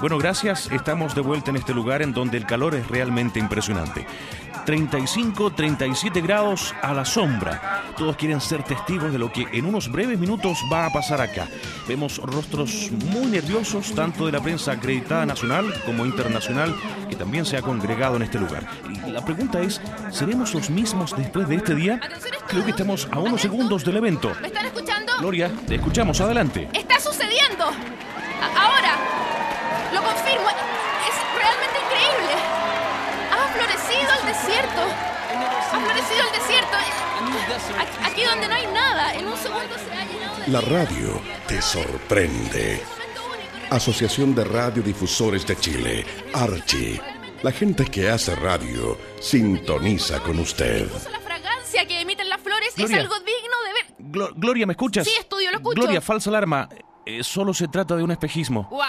Bueno, gracias. Estamos de vuelta en este lugar en donde el calor es realmente impresionante. 35, 37 grados a la sombra. Todos quieren ser testigos de lo que en unos breves minutos va a pasar acá. Vemos rostros muy nerviosos, tanto de la prensa acreditada nacional como internacional, que también se ha congregado en este lugar. Y la pregunta es, ¿seremos los mismos después de este día? Creo que estamos a unos segundos del evento. ¿Me están escuchando? Gloria, te escuchamos, adelante. ¡Está sucediendo! Ahora, confirmo, es realmente increíble. Ha florecido el desierto. Ha florecido el desierto. Aquí, donde no hay nada, en un segundo se ha llenado de... La radio te sorprende. Asociación de Radiodifusores de Chile, Archi. La gente que hace radio sintoniza con usted. La fragancia que emiten las flores Gloria. es algo digno de ver. Glo- Gloria, ¿me escuchas? Sí, estudio, lo escucho. Gloria, falsa alarma. Eh, solo se trata de un espejismo. ¡Guau!